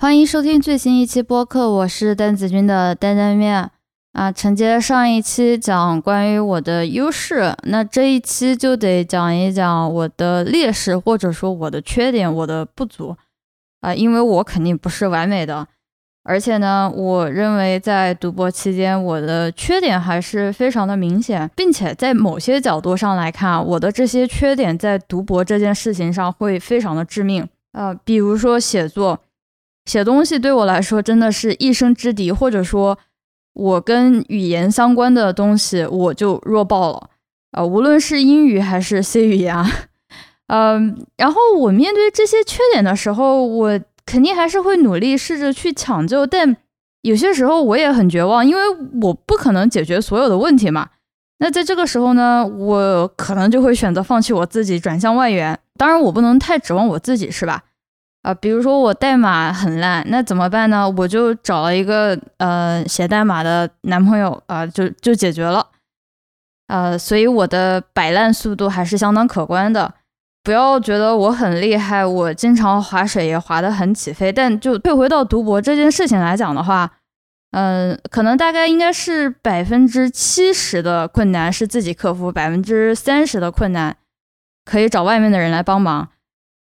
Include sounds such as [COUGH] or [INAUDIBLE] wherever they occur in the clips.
欢迎收听最新一期播客，我是蛋子君的担担面啊。承接上一期讲关于我的优势，那这一期就得讲一讲我的劣势，或者说我的缺点、我的不足啊。因为我肯定不是完美的，而且呢，我认为在读博期间，我的缺点还是非常的明显，并且在某些角度上来看，我的这些缺点在读博这件事情上会非常的致命啊。比如说写作。写东西对我来说真的是一生之敌，或者说，我跟语言相关的东西我就弱爆了啊！无论是英语还是 C 语言，嗯，然后我面对这些缺点的时候，我肯定还是会努力试着去抢救，但有些时候我也很绝望，因为我不可能解决所有的问题嘛。那在这个时候呢，我可能就会选择放弃我自己，转向外援。当然，我不能太指望我自己，是吧？啊，比如说我代码很烂，那怎么办呢？我就找了一个呃写代码的男朋友啊，就就解决了。呃，所以我的摆烂速度还是相当可观的。不要觉得我很厉害，我经常划水也划得很起飞。但就退回到读博这件事情来讲的话，嗯，可能大概应该是百分之七十的困难是自己克服，百分之三十的困难可以找外面的人来帮忙，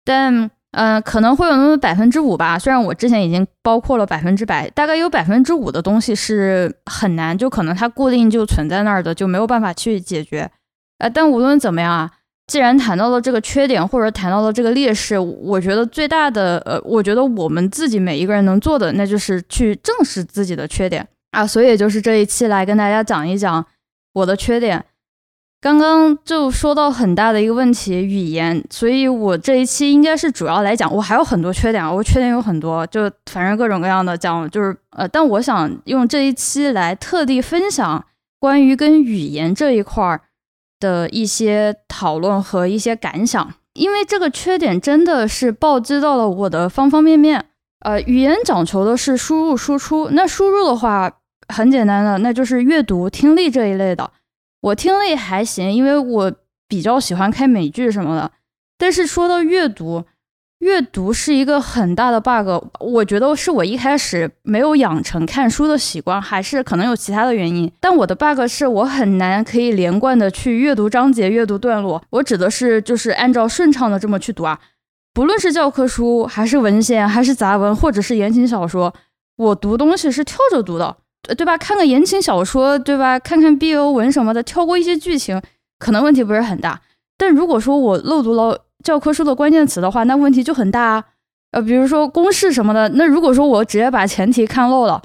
但。嗯，可能会有那么百分之五吧。虽然我之前已经包括了百分之百，大概有百分之五的东西是很难，就可能它固定就存在那儿的，就没有办法去解决。呃，但无论怎么样啊，既然谈到了这个缺点，或者谈到了这个劣势，我觉得最大的，呃，我觉得我们自己每一个人能做的，那就是去正视自己的缺点啊。所以就是这一期来跟大家讲一讲我的缺点。刚刚就说到很大的一个问题，语言，所以我这一期应该是主要来讲，我还有很多缺点啊，我缺点有很多，就反正各种各样的讲，就是呃，但我想用这一期来特地分享关于跟语言这一块儿的一些讨论和一些感想，因为这个缺点真的是暴击到了我的方方面面。呃，语言讲求的是输入输出，那输入的话很简单的，那就是阅读、听力这一类的。我听力还行，因为我比较喜欢看美剧什么的。但是说到阅读，阅读是一个很大的 bug。我觉得是我一开始没有养成看书的习惯，还是可能有其他的原因。但我的 bug 是我很难可以连贯的去阅读章节、阅读段落。我指的是就是按照顺畅的这么去读啊，不论是教科书，还是文献，还是杂文，或者是言情小说，我读东西是跳着读的。对吧？看个言情小说，对吧？看看 BL 文什么的，跳过一些剧情，可能问题不是很大。但如果说我漏读了教科书的关键词的话，那问题就很大啊。呃，比如说公式什么的，那如果说我直接把前提看漏了，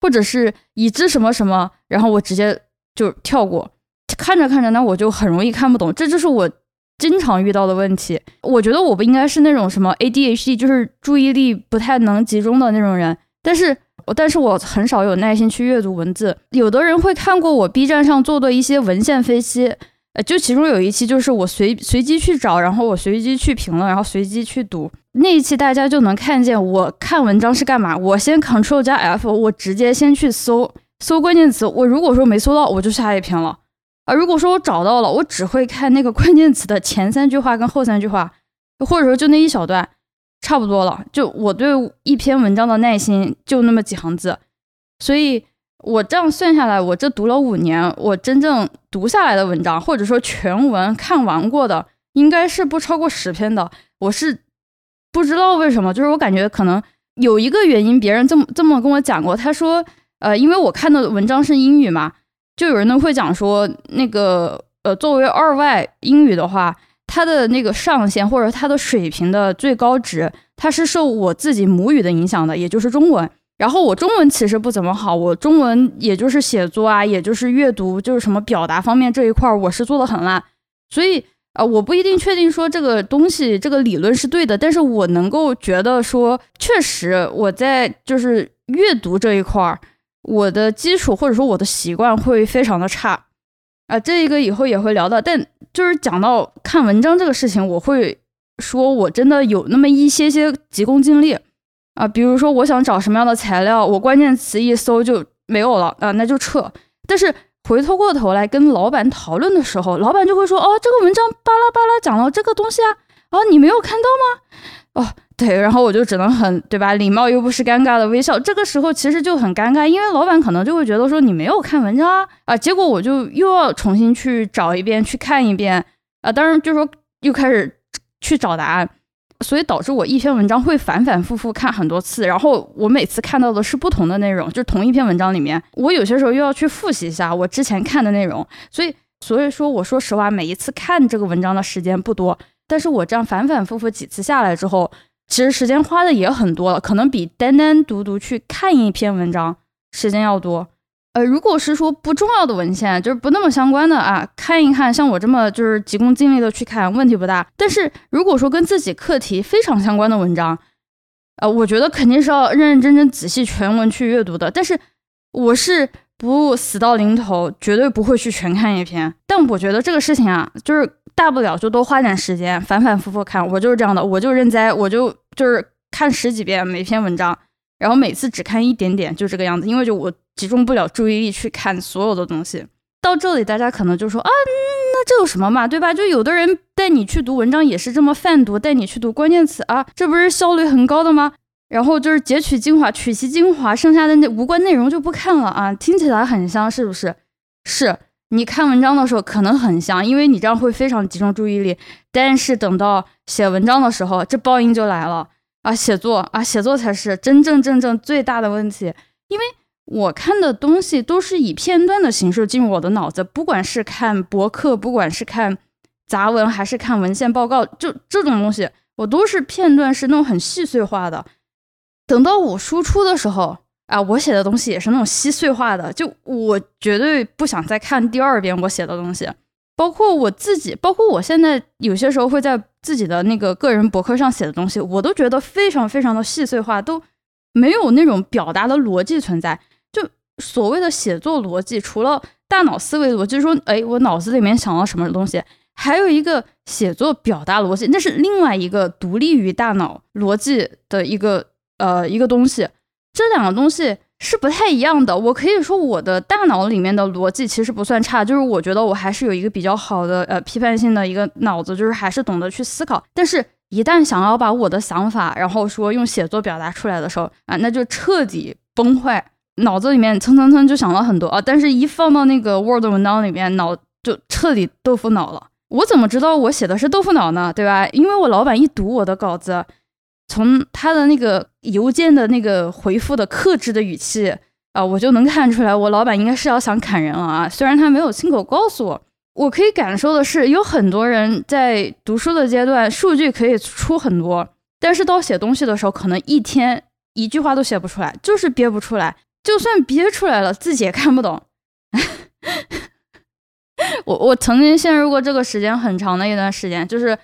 或者是已知什么什么，然后我直接就跳过，看着看着，那我就很容易看不懂。这就是我经常遇到的问题。我觉得我不应该是那种什么 ADHD，就是注意力不太能集中的那种人，但是。但是我很少有耐心去阅读文字。有的人会看过我 B 站上做的一些文献分析，呃，就其中有一期就是我随随机去找，然后我随机去评论，然后随机去读那一期，大家就能看见我看文章是干嘛。我先 Ctrl 加 F，我直接先去搜搜关键词。我如果说没搜到，我就下一篇了啊。如果说我找到了，我只会看那个关键词的前三句话跟后三句话，或者说就那一小段。差不多了，就我对一篇文章的耐心就那么几行字，所以我这样算下来，我这读了五年，我真正读下来的文章，或者说全文看完过的，应该是不超过十篇的。我是不知道为什么，就是我感觉可能有一个原因，别人这么这么跟我讲过，他说，呃，因为我看的文章是英语嘛，就有人呢会讲说，那个呃，作为二外英语的话。它的那个上限或者它的水平的最高值，它是受我自己母语的影响的，也就是中文。然后我中文其实不怎么好，我中文也就是写作啊，也就是阅读，就是什么表达方面这一块，我是做的很烂。所以啊，我不一定确定说这个东西这个理论是对的，但是我能够觉得说，确实我在就是阅读这一块，我的基础或者说我的习惯会非常的差。啊，这一个以后也会聊到，但就是讲到看文章这个事情，我会说我真的有那么一些些急功近利啊，比如说我想找什么样的材料，我关键词一搜就没有了啊，那就撤。但是回头过头来跟老板讨论的时候，老板就会说，哦，这个文章巴拉巴拉讲了这个东西啊，啊，你没有看到吗？哦，对，然后我就只能很对吧，礼貌又不失尴尬的微笑。这个时候其实就很尴尬，因为老板可能就会觉得说你没有看文章啊，啊，结果我就又要重新去找一遍，去看一遍啊，当然就是说又开始去找答案，所以导致我一篇文章会反反复复看很多次，然后我每次看到的是不同的内容，就同一篇文章里面，我有些时候又要去复习一下我之前看的内容，所以所以说我说实话，每一次看这个文章的时间不多。但是我这样反反复复几次下来之后，其实时间花的也很多了，可能比单单独独去看一篇文章时间要多。呃，如果是说不重要的文献，就是不那么相关的啊，看一看，像我这么就是急功近利的去看，问题不大。但是如果说跟自己课题非常相关的文章，呃，我觉得肯定是要认认真真、仔细全文去阅读的。但是我是不死到临头，绝对不会去全看一篇。但我觉得这个事情啊，就是。大不了就多花点时间，反反复复看。我就是这样的，我就认栽，我就就是看十几遍每篇文章，然后每次只看一点点，就这个样子。因为就我集中不了注意力去看所有的东西。到这里，大家可能就说啊，那这有什么嘛，对吧？就有的人带你去读文章也是这么泛读，带你去读关键词啊，这不是效率很高的吗？然后就是截取精华，取其精华，剩下的那无关内容就不看了啊。听起来很香，是不是？是。你看文章的时候可能很香，因为你这样会非常集中注意力。但是等到写文章的时候，这报应就来了啊！写作啊，写作才是真正正正最大的问题。因为我看的东西都是以片段的形式进入我的脑子，不管是看博客，不管是看杂文，还是看文献报告，就这种东西，我都是片段，是那种很细碎化的。等到我输出的时候。啊，我写的东西也是那种稀碎化的，就我绝对不想再看第二遍我写的东西，包括我自己，包括我现在有些时候会在自己的那个个人博客上写的东西，我都觉得非常非常的细碎化，都没有那种表达的逻辑存在。就所谓的写作逻辑，除了大脑思维逻辑，说哎，我脑子里面想到什么东西，还有一个写作表达逻辑，那是另外一个独立于大脑逻辑的一个呃一个东西。这两个东西是不太一样的。我可以说，我的大脑里面的逻辑其实不算差，就是我觉得我还是有一个比较好的呃批判性的一个脑子，就是还是懂得去思考。但是，一旦想要把我的想法，然后说用写作表达出来的时候啊，那就彻底崩坏，脑子里面蹭蹭蹭就想了很多啊。但是，一放到那个 Word 文档里面，脑就彻底豆腐脑了。我怎么知道我写的是豆腐脑呢？对吧？因为我老板一读我的稿子。从他的那个邮件的那个回复的克制的语气啊，我就能看出来，我老板应该是要想砍人了啊。虽然他没有亲口告诉我，我可以感受的是，有很多人在读书的阶段，数据可以出很多，但是到写东西的时候，可能一天一句话都写不出来，就是憋不出来。就算憋出来了，自己也看不懂。[LAUGHS] 我我曾经陷入过这个时间很长的一段时间，就是。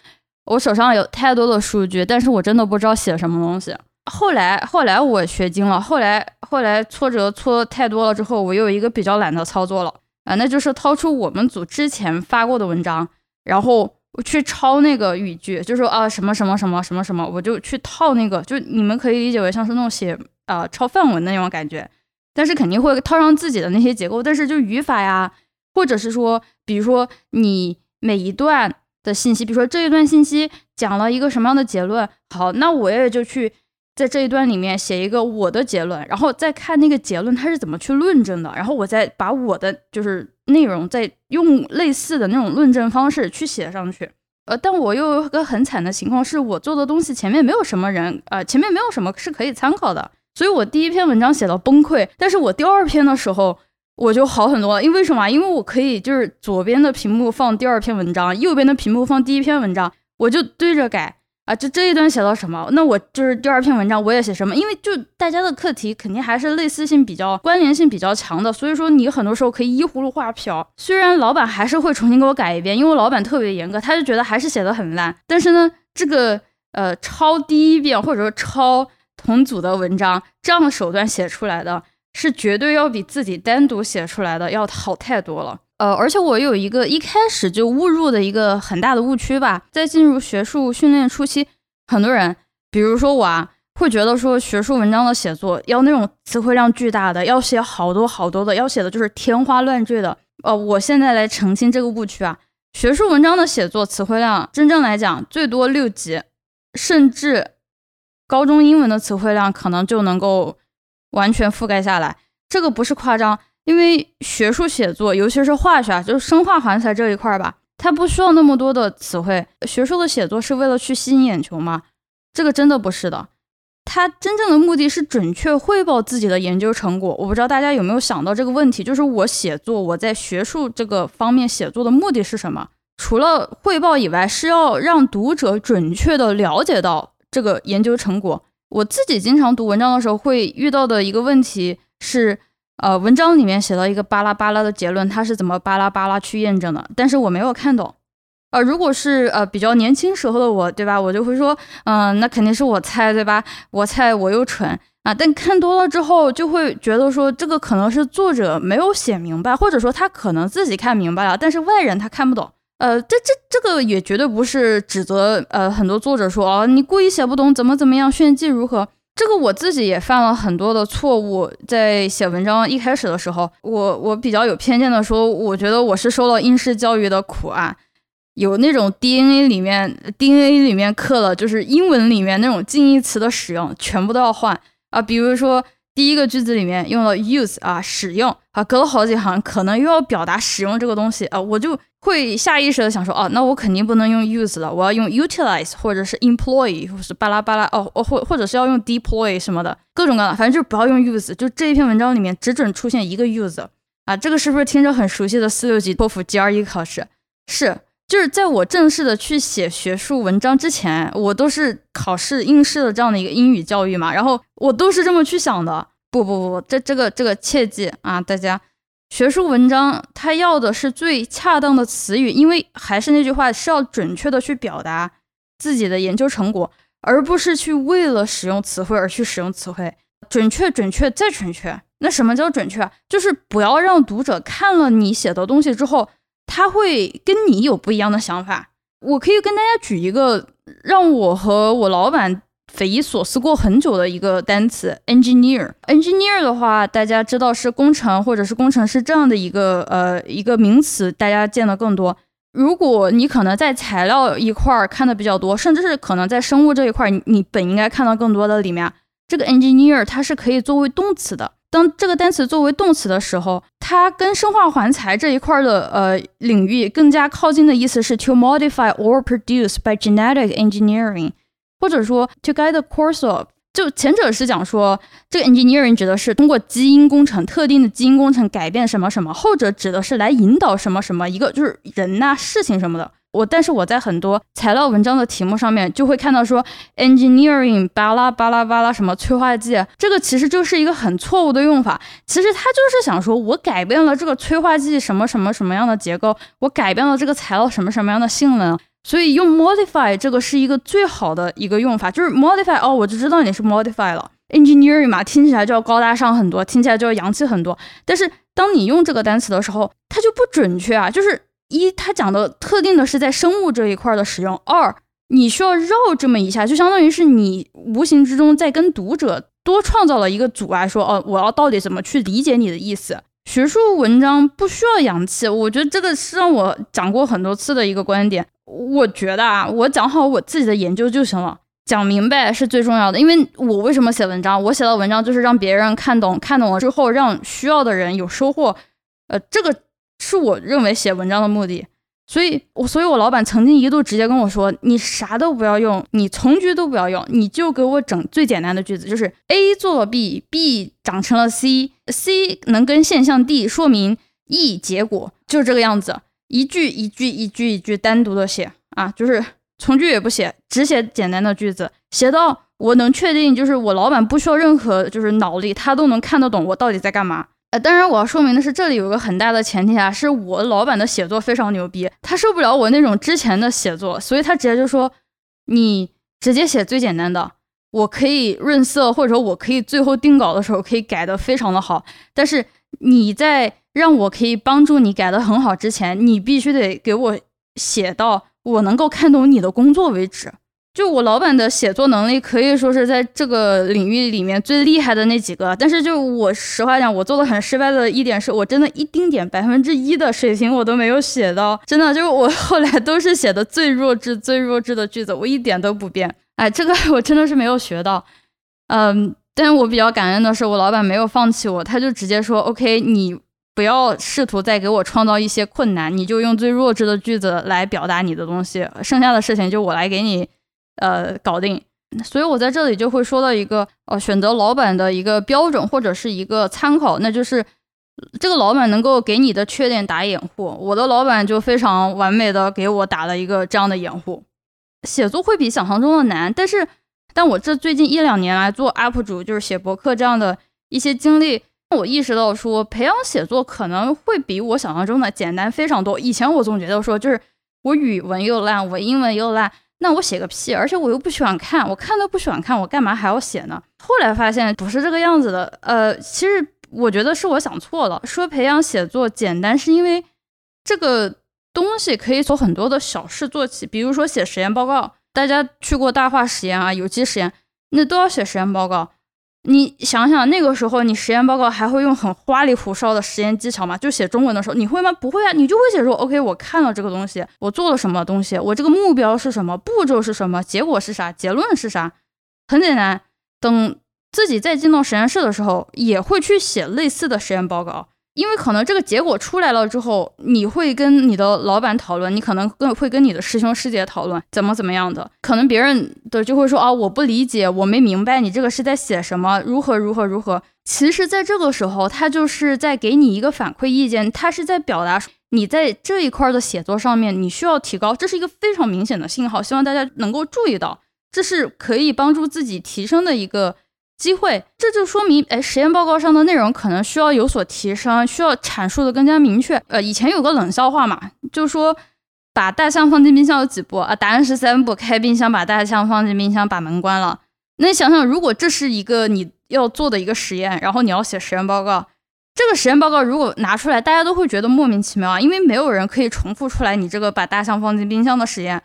我手上有太多的数据，但是我真的不知道写什么东西。后来，后来我学精了。后来，后来挫折挫太多了之后，我有一个比较懒的操作了啊，那就是掏出我们组之前发过的文章，然后去抄那个语句，就说啊什么什么什么什么什么，我就去套那个，就你们可以理解为像是那种写啊抄范文的那种感觉，但是肯定会套上自己的那些结构，但是就语法呀，或者是说，比如说你每一段。的信息，比如说这一段信息讲了一个什么样的结论，好，那我也就去在这一段里面写一个我的结论，然后再看那个结论它是怎么去论证的，然后我再把我的就是内容再用类似的那种论证方式去写上去。呃，但我又有个很惨的情况，是我做的东西前面没有什么人，呃，前面没有什么是可以参考的，所以我第一篇文章写到崩溃，但是我第二篇的时候。我就好很多了，因为什么？因为我可以就是左边的屏幕放第二篇文章，右边的屏幕放第一篇文章，我就对着改啊。就这一段写到什么，那我就是第二篇文章我也写什么。因为就大家的课题肯定还是类似性比较、关联性比较强的，所以说你很多时候可以依葫芦画瓢。虽然老板还是会重新给我改一遍，因为老板特别严格，他就觉得还是写的很烂。但是呢，这个呃抄第一遍或者说抄同组的文章这样的手段写出来的。是绝对要比自己单独写出来的要好太多了。呃，而且我有一个一开始就误入的一个很大的误区吧，在进入学术训练初期，很多人，比如说我啊，会觉得说学术文章的写作要那种词汇量巨大的，要写好多好多的，要写的就是天花乱坠的。呃，我现在来澄清这个误区啊，学术文章的写作词汇量真正来讲最多六级，甚至高中英文的词汇量可能就能够完全覆盖下来。这个不是夸张，因为学术写作，尤其是化学，就是生化环材这一块儿吧，它不需要那么多的词汇。学术的写作是为了去吸引眼球吗？这个真的不是的。他真正的目的是准确汇报自己的研究成果。我不知道大家有没有想到这个问题，就是我写作，我在学术这个方面写作的目的是什么？除了汇报以外，是要让读者准确的了解到这个研究成果。我自己经常读文章的时候会遇到的一个问题是，呃，文章里面写到一个巴拉巴拉的结论，它是怎么巴拉巴拉去验证的？但是我没有看懂。呃，如果是呃比较年轻时候的我，对吧？我就会说，嗯，那肯定是我猜，对吧？我猜我又蠢啊。但看多了之后，就会觉得说，这个可能是作者没有写明白，或者说他可能自己看明白了，但是外人他看不懂。呃，这这这个也绝对不是指责呃很多作者说哦，你故意写不懂，怎么怎么样，炫技如何？这个我自己也犯了很多的错误，在写文章一开始的时候，我我比较有偏见的说，我觉得我是受了应试教育的苦啊。有那种 DNA 里面 DNA 里面刻了，就是英文里面那种近义词的使用全部都要换啊。比如说第一个句子里面用了 use 啊，使用啊，隔了好几行，可能又要表达使用这个东西啊，我就会下意识的想说，哦，那我肯定不能用 use 了，我要用 utilize 或者是 employ 或是巴拉巴拉哦，或或者是要用 deploy 什么的，各种各样的，反正就不要用 use，就这一篇文章里面只准出现一个 use 啊。这个是不是听着很熟悉的四六级托福 GRE 考试？是。就是在我正式的去写学术文章之前，我都是考试应试的这样的一个英语教育嘛，然后我都是这么去想的。不不不，这这个这个切记啊，大家，学术文章它要的是最恰当的词语，因为还是那句话，是要准确的去表达自己的研究成果，而不是去为了使用词汇而去使用词汇，准确准确再准确。那什么叫准确？就是不要让读者看了你写的东西之后。他会跟你有不一样的想法。我可以跟大家举一个让我和我老板匪夷所思过很久的一个单词：engineer。engineer 的话，大家知道是工程或者是工程师这样的一个呃一个名词，大家见的更多。如果你可能在材料一块儿看的比较多，甚至是可能在生物这一块，你本应该看到更多的里面，这个 engineer 它是可以作为动词的。当这个单词作为动词的时候，它跟生化环材这一块的呃领域更加靠近的意思是 to modify or produce by genetic engineering，或者说 to guide the course of。就前者是讲说这个 engineering 指的是通过基因工程、特定的基因工程改变什么什么，后者指的是来引导什么什么一个就是人呐、事情什么的。我但是我在很多材料文章的题目上面就会看到说 engineering 巴拉巴拉巴拉什么催化剂，这个其实就是一个很错误的用法。其实他就是想说，我改变了这个催化剂什么什么什么样的结构，我改变了这个材料什么什么样的性能，所以用 modify 这个是一个最好的一个用法，就是 modify 哦，我就知道你是 modify 了。engineering 嘛，听起来就要高大上很多，听起来就要洋气很多。但是当你用这个单词的时候，它就不准确啊，就是。一，它讲的特定的是在生物这一块的使用；二，你需要绕这么一下，就相当于是你无形之中在跟读者多创造了一个阻碍，说哦，我要到底怎么去理解你的意思？学术文章不需要洋气，我觉得这个是让我讲过很多次的一个观点。我觉得啊，我讲好我自己的研究就行了，讲明白是最重要的。因为我为什么写文章？我写的文章就是让别人看懂，看懂了之后让需要的人有收获。呃，这个。是我认为写文章的目的，所以我所以我老板曾经一度直接跟我说：“你啥都不要用，你从句都不要用，你就给我整最简单的句子，就是 A 做了 B，B 长成了 C，C 能跟现象 D 说明 E 结果，就是这个样子，一句一句一句一句单独的写啊，就是从句也不写，只写简单的句子，写到我能确定，就是我老板不需要任何就是脑力，他都能看得懂我到底在干嘛。”呃，当然我要说明的是，这里有个很大的前提啊，是我老板的写作非常牛逼，他受不了我那种之前的写作，所以他直接就说，你直接写最简单的，我可以润色，或者说我可以最后定稿的时候可以改的非常的好，但是你在让我可以帮助你改的很好之前，你必须得给我写到我能够看懂你的工作为止。就我老板的写作能力可以说是在这个领域里面最厉害的那几个，但是就我实话讲，我做的很失败的一点是我真的一丁点百分之一的水平我都没有写到，真的就是我 [LAUGHS] 后来都是写的最弱智、最弱智的句子，我一点都不变哎，这个我真的是没有学到。嗯，但我比较感恩的是，我老板没有放弃我，他就直接说：“OK，你不要试图再给我创造一些困难，你就用最弱智的句子来表达你的东西，剩下的事情就我来给你呃搞定。”所以，我在这里就会说到一个呃，选择老板的一个标准或者是一个参考，那就是这个老板能够给你的缺点打掩护。我的老板就非常完美的给我打了一个这样的掩护。写作会比想象中的难，但是。但我这最近一两年来做 UP 主，就是写博客这样的一些经历，我意识到说，培养写作可能会比我想象中的简单非常多。以前我总觉得说，就是我语文又烂，我英文又烂，那我写个屁，而且我又不喜欢看，我看都不喜欢看，我干嘛还要写呢？后来发现不是这个样子的。呃，其实我觉得是我想错了。说培养写作简单，是因为这个东西可以从很多的小事做起，比如说写实验报告。大家去过大化实验啊，有机实验，那都要写实验报告。你想想，那个时候你实验报告还会用很花里胡哨的实验技巧吗？就写中文的时候，你会吗？不会啊，你就会写说，OK，我看了这个东西，我做了什么东西，我这个目标是什么，步骤是什么，结果是啥，结论是啥，很简单。等自己再进到实验室的时候，也会去写类似的实验报告。因为可能这个结果出来了之后，你会跟你的老板讨论，你可能跟会跟你的师兄师姐讨论怎么怎么样的。可能别人的就会说啊，我不理解，我没明白你这个是在写什么，如何如何如何。其实，在这个时候，他就是在给你一个反馈意见，他是在表达你在这一块的写作上面你需要提高，这是一个非常明显的信号，希望大家能够注意到，这是可以帮助自己提升的一个。机会，这就说明，哎，实验报告上的内容可能需要有所提升，需要阐述的更加明确。呃，以前有个冷笑话嘛，就说把大象放进冰箱有几步啊？答案是三步：开冰箱，把大象放进冰箱，把门关了。那你想想，如果这是一个你要做的一个实验，然后你要写实验报告，这个实验报告如果拿出来，大家都会觉得莫名其妙啊，因为没有人可以重复出来你这个把大象放进冰箱的实验。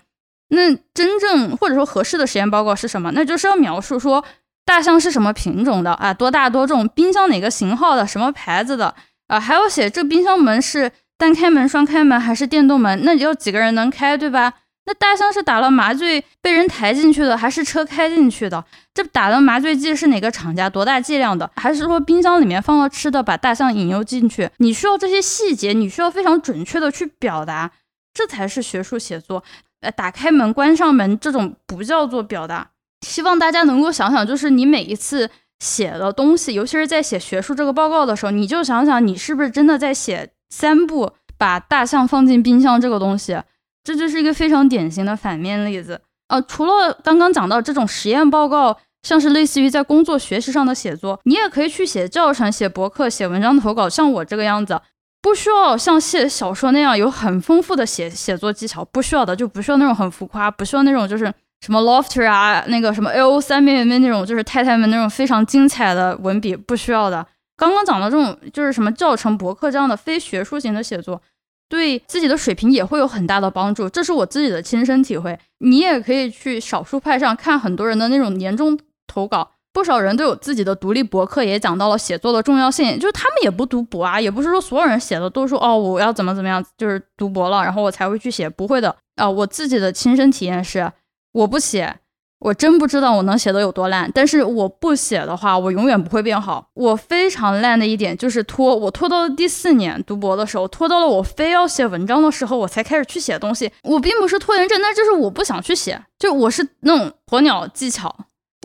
那真正或者说合适的实验报告是什么？那就是要描述说。大象是什么品种的啊？多大多重？冰箱哪个型号的？什么牌子的？啊，还要写这冰箱门是单开门、双开门还是电动门？那要几个人能开，对吧？那大象是打了麻醉被人抬进去的，还是车开进去的？这打的麻醉剂是哪个厂家？多大剂量的？还是说冰箱里面放了吃的，把大象引诱进去？你需要这些细节，你需要非常准确的去表达，这才是学术写作。呃，打开门、关上门这种不叫做表达。希望大家能够想想，就是你每一次写的东西，尤其是在写学术这个报告的时候，你就想想你是不是真的在写三步把大象放进冰箱这个东西，这就是一个非常典型的反面例子。呃，除了刚刚讲到这种实验报告，像是类似于在工作学习上的写作，你也可以去写教程、写博客、写文章投稿，像我这个样子，不需要像写小说那样有很丰富的写写作技巧，不需要的，就不需要那种很浮夸，不需要那种就是。什么 lofter 啊，那个什么 L O 三面面那种，就是太太们那种非常精彩的文笔，不需要的。刚刚讲的这种，就是什么教程、博客这样的非学术型的写作，对自己的水平也会有很大的帮助。这是我自己的亲身体会。你也可以去少数派上看很多人的那种年终投稿，不少人都有自己的独立博客，也讲到了写作的重要性。就是他们也不读博啊，也不是说所有人写的都说哦，我要怎么怎么样，就是读博了，然后我才会去写，不会的啊。我自己的亲身体验是。我不写，我真不知道我能写的有多烂。但是我不写的话，我永远不会变好。我非常烂的一点就是拖，我拖到了第四年读博的时候，拖到了我非要写文章的时候，我才开始去写东西。我并不是拖延症，那就是我不想去写，就我是那种鸵鸟技巧。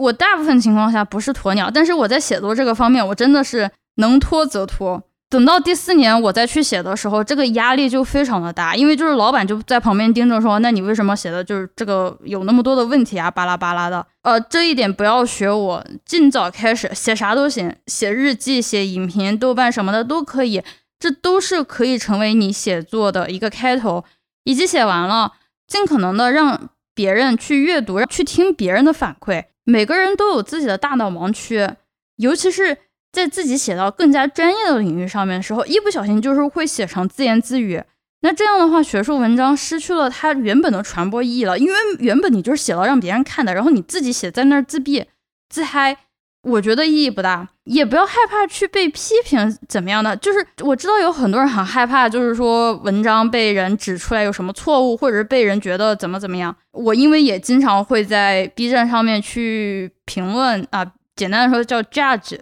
我大部分情况下不是鸵鸟，但是我在写作这个方面，我真的是能拖则拖。等到第四年我再去写的时候，这个压力就非常的大，因为就是老板就在旁边盯着说，那你为什么写的就是这个有那么多的问题啊，巴拉巴拉的。呃，这一点不要学我，尽早开始写啥都行，写日记、写影评、豆瓣什么的都可以，这都是可以成为你写作的一个开头。以及写完了，尽可能的让别人去阅读，去听别人的反馈。每个人都有自己的大脑盲区，尤其是。在自己写到更加专业的领域上面的时候，一不小心就是会写成自言自语。那这样的话，学术文章失去了它原本的传播意义了。因为原本你就是写了让别人看的，然后你自己写在那儿自闭自嗨，我觉得意义不大，也不要害怕去被批评怎么样的。就是我知道有很多人很害怕，就是说文章被人指出来有什么错误，或者是被人觉得怎么怎么样。我因为也经常会在 B 站上面去评论啊，简单的说叫 judge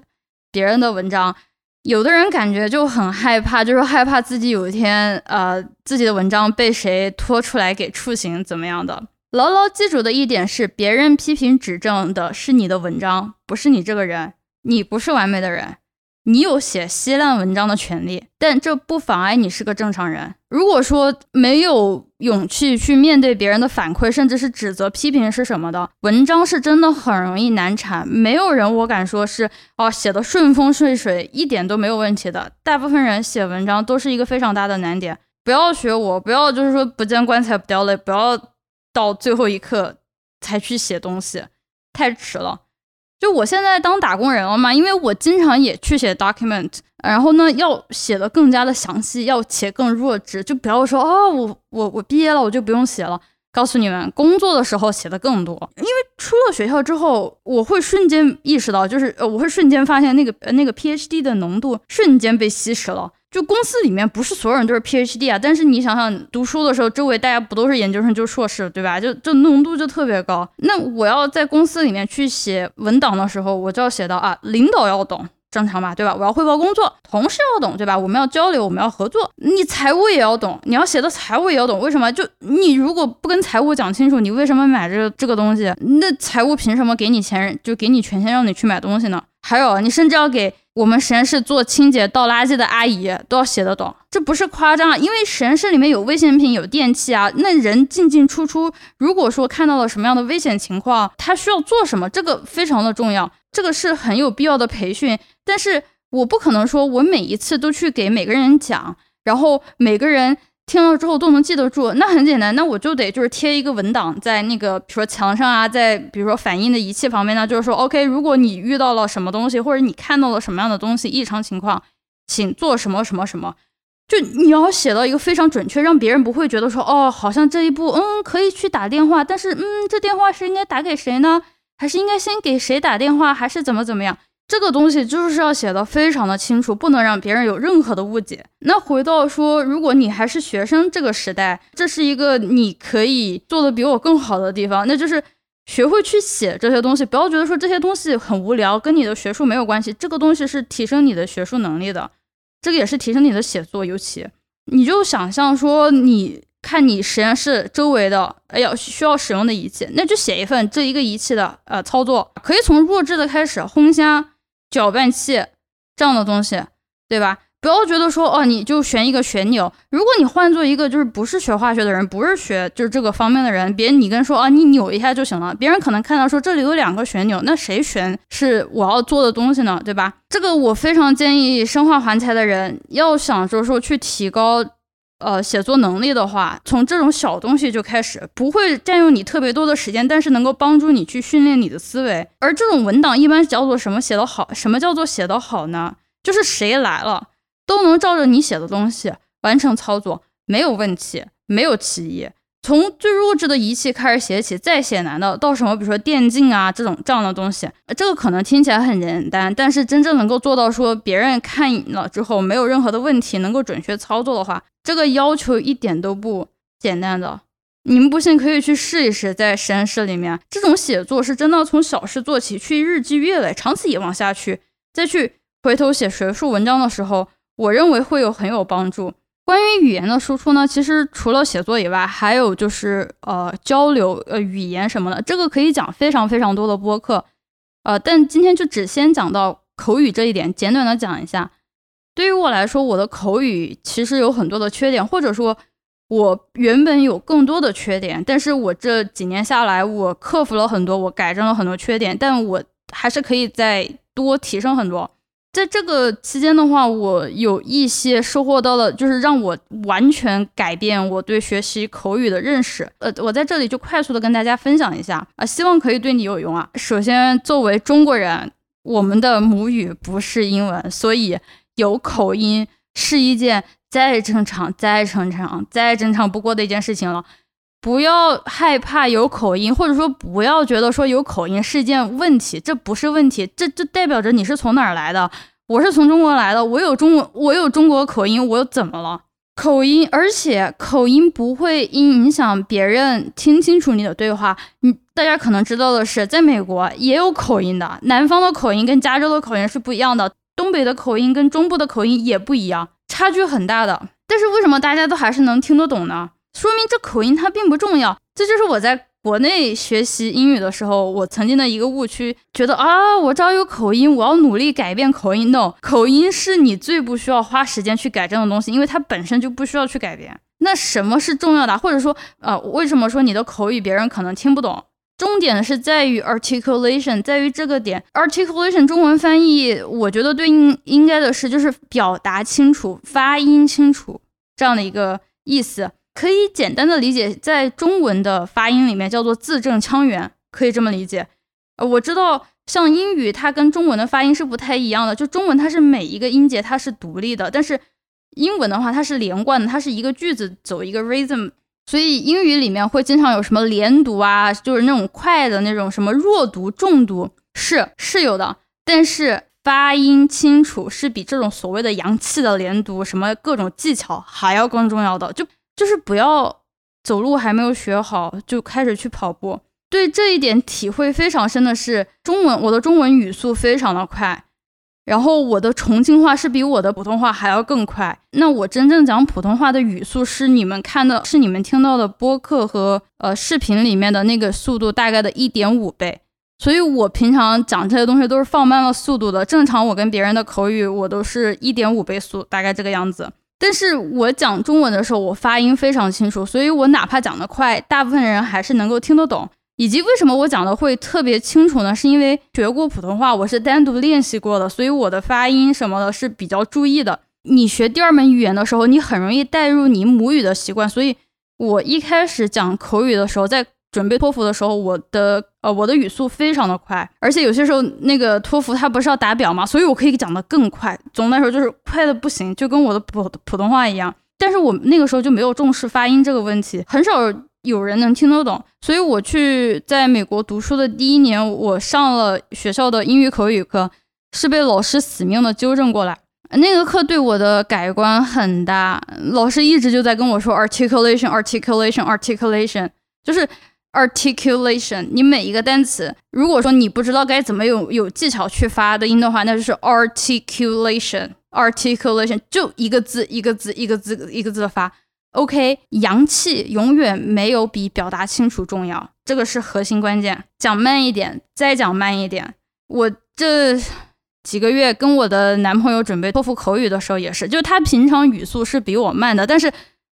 别人的文章。有的人感觉就很害怕，就是害怕自己有一天呃自己的文章被谁拖出来给处刑怎么样的。牢牢记住的一点是，别人批评指正的是你的文章，不是你这个人。你不是完美的人，你有写稀烂文章的权利，但这不妨碍你是个正常人。如果说没有勇气去面对别人的反馈，甚至是指责、批评是什么的，文章是真的很容易难产。没有人，我敢说是哦，写的顺风顺水，一点都没有问题的。大部分人写文章都是一个非常大的难点。不要学我，不要就是说不见棺材不掉泪，不要。到最后一刻才去写东西，太迟了。就我现在当打工人了嘛，因为我经常也去写 document，然后呢要写的更加的详细，要且更弱智，就不要说哦，我我我毕业了我就不用写了。告诉你们，工作的时候写的更多，因为出了学校之后，我会瞬间意识到，就是呃，我会瞬间发现那个那个 PhD 的浓度瞬间被稀释了。就公司里面不是所有人都是 PhD 啊，但是你想想读书的时候，周围大家不都是研究生就硕士，对吧？就就浓度就特别高。那我要在公司里面去写文档的时候，我就要写到啊，领导要懂，正常吧，对吧？我要汇报工作，同事要懂，对吧？我们要交流，我们要合作，你财务也要懂，你要写的财务也要懂。为什么？就你如果不跟财务讲清楚，你为什么买这个这个东西？那财务凭什么给你钱，就给你权限让你去买东西呢？还有，你甚至要给。我们实验室做清洁倒垃圾的阿姨都要写得懂，这不是夸张，因为实验室里面有危险品、有电器啊，那人进进出出，如果说看到了什么样的危险情况，他需要做什么，这个非常的重要，这个是很有必要的培训。但是我不可能说我每一次都去给每个人讲，然后每个人。听了之后都能记得住，那很简单，那我就得就是贴一个文档在那个，比如说墙上啊，在比如说反应的仪器旁边呢，就是说，OK，如果你遇到了什么东西，或者你看到了什么样的东西异常情况，请做什么什么什么，就你要写到一个非常准确，让别人不会觉得说，哦，好像这一步，嗯，可以去打电话，但是，嗯，这电话是应该打给谁呢？还是应该先给谁打电话，还是怎么怎么样？这个东西就是要写的非常的清楚，不能让别人有任何的误解。那回到说，如果你还是学生这个时代，这是一个你可以做的比我更好的地方，那就是学会去写这些东西。不要觉得说这些东西很无聊，跟你的学术没有关系。这个东西是提升你的学术能力的，这个也是提升你的写作。尤其你就想象说，你看你实验室周围的，哎呀，需要使用的仪器，那就写一份这一个仪器的呃操作，可以从弱智的开始，烘箱。搅拌器这样的东西，对吧？不要觉得说哦，你就选一个旋钮。如果你换做一个就是不是学化学的人，不是学就是这个方面的人，别你跟说啊，你扭一下就行了。别人可能看到说这里有两个旋钮，那谁旋是我要做的东西呢？对吧？这个我非常建议生化环材的人要想着说去提高。呃，写作能力的话，从这种小东西就开始，不会占用你特别多的时间，但是能够帮助你去训练你的思维。而这种文档一般叫做什么写得好？什么叫做写得好呢？就是谁来了都能照着你写的东西完成操作，没有问题，没有歧义。从最弱智的仪器开始写起，再写难的到什么，比如说电竞啊这种这样的东西，这个可能听起来很简单，但是真正能够做到说别人看了之后没有任何的问题，能够准确操作的话，这个要求一点都不简单的。你们不信可以去试一试，在实验室里面，这种写作是真的从小事做起，去日积月累，长此以往下去，再去回头写学术文章的时候，我认为会有很有帮助。关于语言的输出呢，其实除了写作以外，还有就是呃交流呃语言什么的，这个可以讲非常非常多的播客，呃，但今天就只先讲到口语这一点，简短的讲一下。对于我来说，我的口语其实有很多的缺点，或者说，我原本有更多的缺点，但是我这几年下来，我克服了很多，我改正了很多缺点，但我还是可以再多提升很多。在这个期间的话，我有一些收获到了，就是让我完全改变我对学习口语的认识。呃，我在这里就快速的跟大家分享一下啊，希望可以对你有用啊。首先，作为中国人，我们的母语不是英文，所以有口音是一件再正常、再正常、再正常不过的一件事情了。不要害怕有口音，或者说不要觉得说有口音是件问题，这不是问题，这这代表着你是从哪儿来的。我是从中国来的，我有中文，我有中国口音，我又怎么了？口音，而且口音不会因影响别人听清楚你的对话。你大家可能知道的是，在美国也有口音的，南方的口音跟加州的口音是不一样的，东北的口音跟中部的口音也不一样，差距很大的。但是为什么大家都还是能听得懂呢？说明这口音它并不重要。这就是我在。国内学习英语的时候，我曾经的一个误区，觉得啊，我只要有口音，我要努力改变口音。No，口音是你最不需要花时间去改正的东西，因为它本身就不需要去改变。那什么是重要的？或者说，呃，为什么说你的口语别人可能听不懂？重点是在于 articulation，在于这个点。articulation 中文翻译，我觉得对应应该的是就是表达清楚、发音清楚这样的一个意思。可以简单的理解，在中文的发音里面叫做字正腔圆，可以这么理解。呃，我知道像英语，它跟中文的发音是不太一样的。就中文它是每一个音节它是独立的，但是英文的话它是连贯的，它是一个句子走一个 rhythm。所以英语里面会经常有什么连读啊，就是那种快的那种什么弱读、重读，是是有的。但是发音清楚是比这种所谓的洋气的连读什么各种技巧还要更重要的。就就是不要走路还没有学好就开始去跑步。对这一点体会非常深的是，中文我的中文语速非常的快，然后我的重庆话是比我的普通话还要更快。那我真正讲普通话的语速是你们看的，是你们听到的播客和呃视频里面的那个速度大概的一点五倍。所以我平常讲这些东西都是放慢了速度的。正常我跟别人的口语我都是一点五倍速，大概这个样子。但是我讲中文的时候，我发音非常清楚，所以我哪怕讲得快，大部分人还是能够听得懂。以及为什么我讲的会特别清楚呢？是因为学过普通话，我是单独练习过的，所以我的发音什么的是比较注意的。你学第二门语言的时候，你很容易带入你母语的习惯，所以我一开始讲口语的时候，在准备托福的时候，我的呃我的语速非常的快，而且有些时候那个托福它不是要打表嘛，所以我可以讲得更快。总的来说就是快的不行，就跟我的普普通话一样。但是我那个时候就没有重视发音这个问题，很少有人能听得懂。所以我去在美国读书的第一年，我上了学校的英语口语课，是被老师死命的纠正过来。那个课对我的改观很大，老师一直就在跟我说 articulation，articulation，articulation，就是。articulation，你每一个单词，如果说你不知道该怎么有有技巧去发的音的话，那就是 articulation，articulation 就一个字一个字一个字一个字的发。OK，洋气永远没有比表达清楚重要，这个是核心关键。讲慢一点，再讲慢一点。我这几个月跟我的男朋友准备托福口语的时候也是，就他平常语速是比我慢的，但是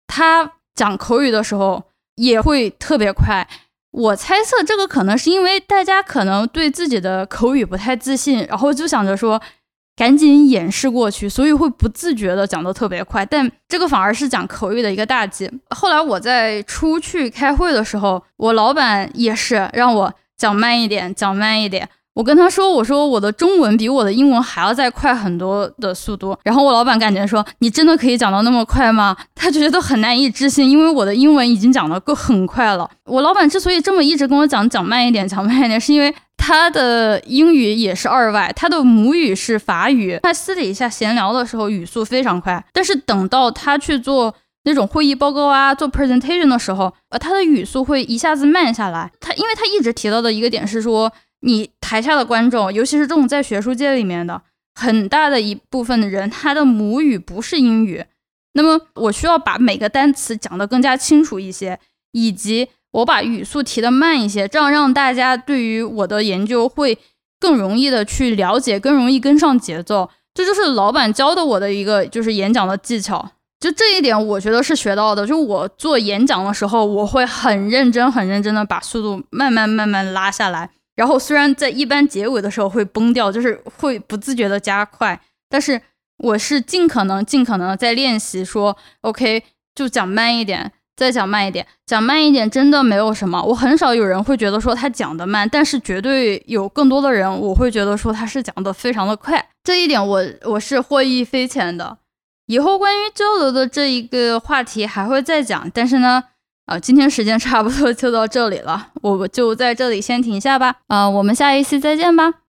他讲口语的时候。也会特别快，我猜测这个可能是因为大家可能对自己的口语不太自信，然后就想着说赶紧掩饰过去，所以会不自觉的讲得特别快，但这个反而是讲口语的一个大忌。后来我在出去开会的时候，我老板也是让我讲慢一点，讲慢一点。我跟他说：“我说我的中文比我的英文还要再快很多的速度。”然后我老板感觉说：“你真的可以讲到那么快吗？”他觉得很难以置信，因为我的英文已经讲的够很快了。我老板之所以这么一直跟我讲讲慢一点，讲慢一点，是因为他的英语也是二外，他的母语是法语。他私底下闲聊的时候语速非常快，但是等到他去做那种会议报告啊、做 presentation 的时候，呃，他的语速会一下子慢下来。他因为他一直提到的一个点是说。你台下的观众，尤其是这种在学术界里面的很大的一部分的人，他的母语不是英语。那么我需要把每个单词讲得更加清楚一些，以及我把语速提得慢一些，这样让大家对于我的研究会更容易的去了解，更容易跟上节奏。这就是老板教的我的一个就是演讲的技巧。就这一点，我觉得是学到的。就我做演讲的时候，我会很认真、很认真的把速度慢慢、慢慢拉下来。然后虽然在一般结尾的时候会崩掉，就是会不自觉的加快，但是我是尽可能尽可能在练习说，OK，就讲慢一点，再讲慢一点，讲慢一点真的没有什么。我很少有人会觉得说他讲的慢，但是绝对有更多的人我会觉得说他是讲的非常的快，这一点我我是获益匪浅的。以后关于交流的这一个话题还会再讲，但是呢。啊，今天时间差不多就到这里了，我就在这里先停下吧。啊，我们下一期再见吧。